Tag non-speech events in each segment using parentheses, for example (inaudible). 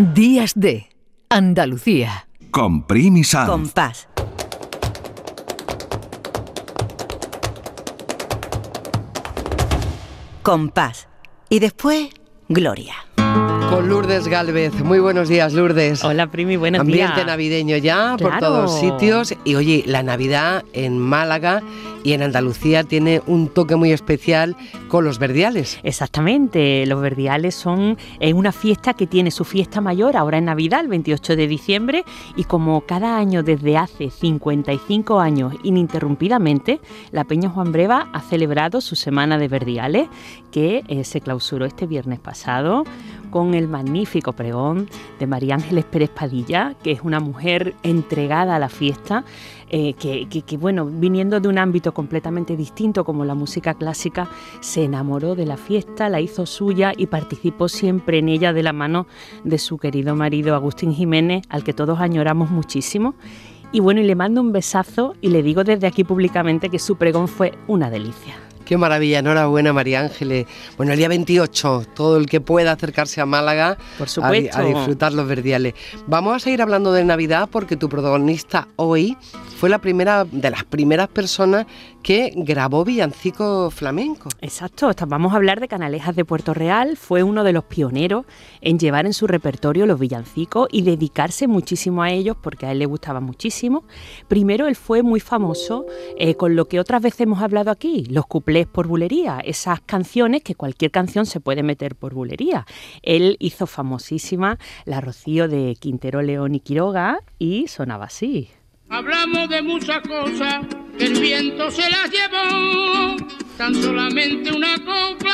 Días de Andalucía. Con Primi. Compás. Compás. Y después, Gloria. Con Lourdes Galvez. Muy buenos días, Lourdes. Hola, Primi, buenos Ambiente días. navideño ya por todos sitios. Y oye, la Navidad en Málaga y en Andalucía tiene un toque muy especial con los verdiales. Exactamente, los verdiales son una fiesta que tiene su fiesta mayor ahora en Navidad, el 28 de diciembre, y como cada año desde hace 55 años ininterrumpidamente, la Peña Juan Breva ha celebrado su semana de verdiales, que eh, se clausuró este viernes pasado con el magnífico pregón de María Ángeles Pérez Padilla, que es una mujer entregada a la fiesta, eh, que, que- bueno, viniendo de un ámbito completamente distinto como la música clásica, se enamoró de la fiesta, la hizo suya y participó siempre en ella de la mano de su querido marido Agustín Jiménez, al que todos añoramos muchísimo. Y bueno, y le mando un besazo y le digo desde aquí públicamente que su pregón fue una delicia. Qué maravilla, enhorabuena María Ángeles. Bueno, el día 28, todo el que pueda acercarse a Málaga Por a, supuesto. a disfrutar los verdiales. Vamos a seguir hablando de Navidad porque tu protagonista hoy fue la primera de las primeras personas que grabó villancico flamenco. Exacto, vamos a hablar de Canalejas de Puerto Real. Fue uno de los pioneros en llevar en su repertorio los villancicos y dedicarse muchísimo a ellos porque a él le gustaba muchísimo. Primero, él fue muy famoso eh, con lo que otras veces hemos hablado aquí, los cuplés por bulería, esas canciones que cualquier canción se puede meter por bulería. Él hizo famosísima la Rocío de Quintero León y Quiroga y sonaba así. Hablamos de muchas cosas el viento se las llevó, tan solamente una copla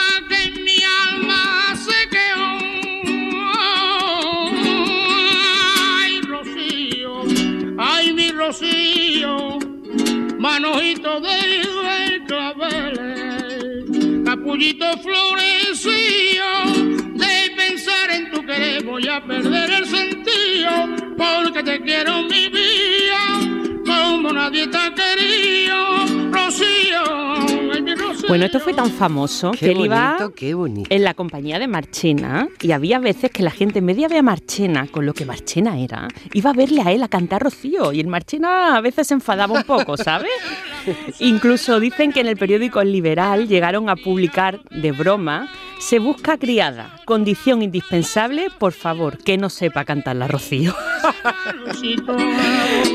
manojito del clavel, capullito floreció, de pensar en tu querer voy a perder el sentido, porque te quiero mi vida, como nadie ha Bueno, esto fue tan famoso Qué que él iba qué en la compañía de Marchena y había veces que la gente en vez de a Marchena con lo que Marchena era, iba a verle a él a cantar Rocío y el Marchena a veces se enfadaba un poco, ¿sabes? (laughs) Incluso dicen que en el periódico El Liberal llegaron a publicar de broma, se busca criada, condición indispensable, por favor, que no sepa cantar la Rocío. (laughs)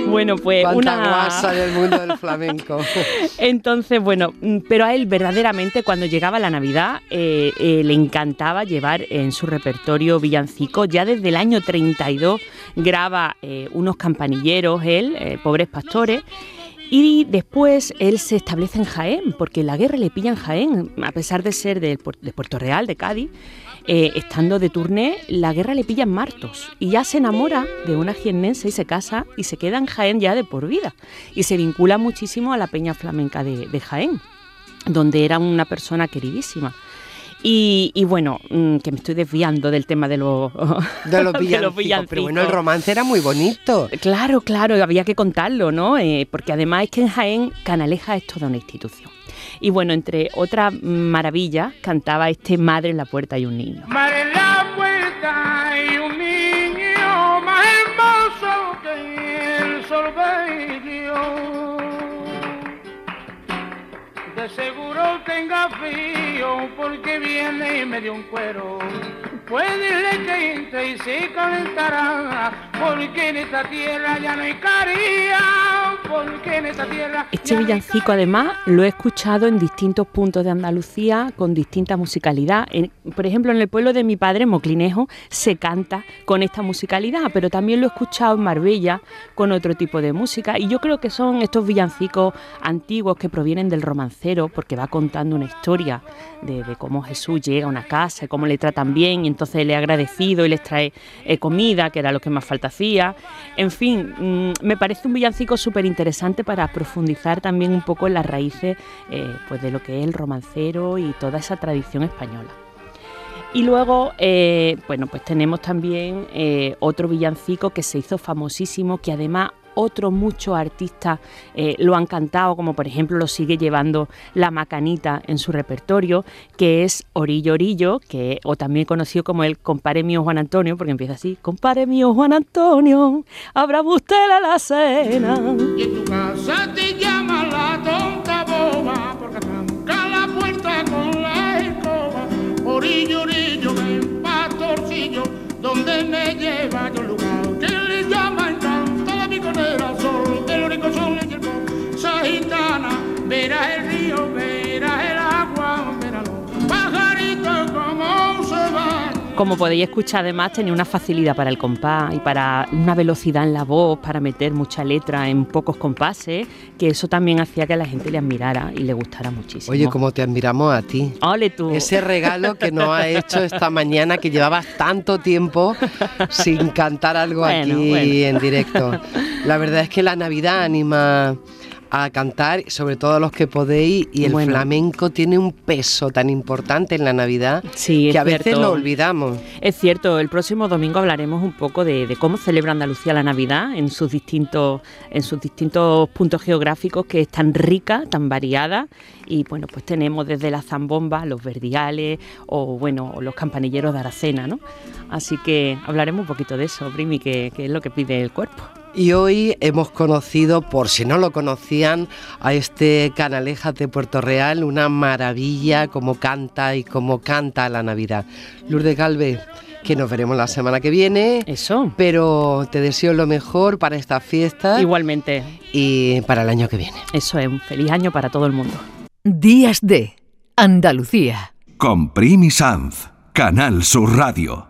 Bueno, pues Cuánta una... guasa del mundo del flamenco. (laughs) Entonces, bueno, mm, pero a él verdaderamente cuando llegaba la Navidad eh, eh, le encantaba llevar en su repertorio villancicos. Ya desde el año 32 graba eh, unos campanilleros, él, eh, pobres pastores. Y después él se establece en Jaén, porque la guerra le pilla en Jaén, a pesar de ser de, Puerto Real, de Cádiz, eh, estando de turné, la guerra le pilla en Martos. Y ya se enamora de una jiennense y se casa y se queda en Jaén ya de por vida. Y se vincula muchísimo a la peña flamenca de Jaén, donde era una persona queridísima. Y, y bueno, mm, que me estoy desviando del tema de los, (laughs) De los villancicos. Pero bueno, el villancicos. romance era muy bonito. Claro, claro, había que contarlo, ¿no? Eh, porque además es que en Jaén Canaleja es toda una institución. Y bueno, entre otras maravillas, cantaba este Madre en la puerta y un niño. Mar Seguro tenga frío porque viene y me dio un cuero. Puede irle que y se calentará porque en esta tierra ya no hay caría, Este villancico además lo he escuchado en distintos puntos de Andalucía con distinta musicalidad. Por ejemplo, en el pueblo de mi padre, Moclinejo, se canta con esta musicalidad, pero también lo he escuchado en Marbella con otro tipo de música y yo creo que son estos villancicos antiguos que provienen del romancero porque va contando una historia de, de cómo Jesús llega a una casa y cómo le tratan bien y entonces le ha agradecido y les trae eh, comida, que era lo que más falta hacía. En fin, mm, me parece un villancico súper interesante para profundizar también un poco en las raíces eh, pues de lo que es el romancero y toda esa tradición española. Y luego, eh, bueno, pues tenemos también eh, otro villancico que se hizo famosísimo, que además otros muchos artistas eh, lo han cantado, como por ejemplo lo sigue llevando La Macanita en su repertorio, que es Orillo Orillo, que, o también conocido como el Compare mío Juan Antonio, porque empieza así, Compare mío Juan Antonio, habrá usted la cena. Y en tu casa te llama la tonta boba porque la puerta con la escoba. Orillo, orillo, Como podéis escuchar, además tenía una facilidad para el compás y para una velocidad en la voz, para meter mucha letra en pocos compases, que eso también hacía que a la gente le admirara y le gustara muchísimo. Oye, como te admiramos a ti. Ole tú. Ese regalo que nos ha hecho esta mañana, que llevabas tanto tiempo sin cantar algo Bueno, aquí bueno. en directo. La verdad es que la Navidad anima a cantar, sobre todo a los que podéis, y el Bueno. flamenco tiene un peso tan importante en la Navidad Sí, que a veces cierto. lo olvidamos. Es cierto, el próximo domingo hablaremos un poco de, de cómo celebra Andalucía la Navidad en sus distintos, en sus distintos puntos geográficos, que es tan rica, tan variada. Y bueno, pues tenemos desde la zambomba, los verdiales o bueno, los campanilleros de Aracena, ¿no? Así que hablaremos un poquito de eso, Brimi, que, que es lo que pide el cuerpo. Y hoy hemos conocido, por si no lo conocían, a este Canalejas de Puerto Real, una maravilla como canta y como canta la Navidad. Lourdes Galvez, que nos veremos la semana que viene, Eso. pero te deseo lo mejor para esta fiesta Igualmente, y para el año que viene. eso es un feliz año para todo el mundo. Días de Andalucía. Con Primi Sanz, Canal Sur Radio.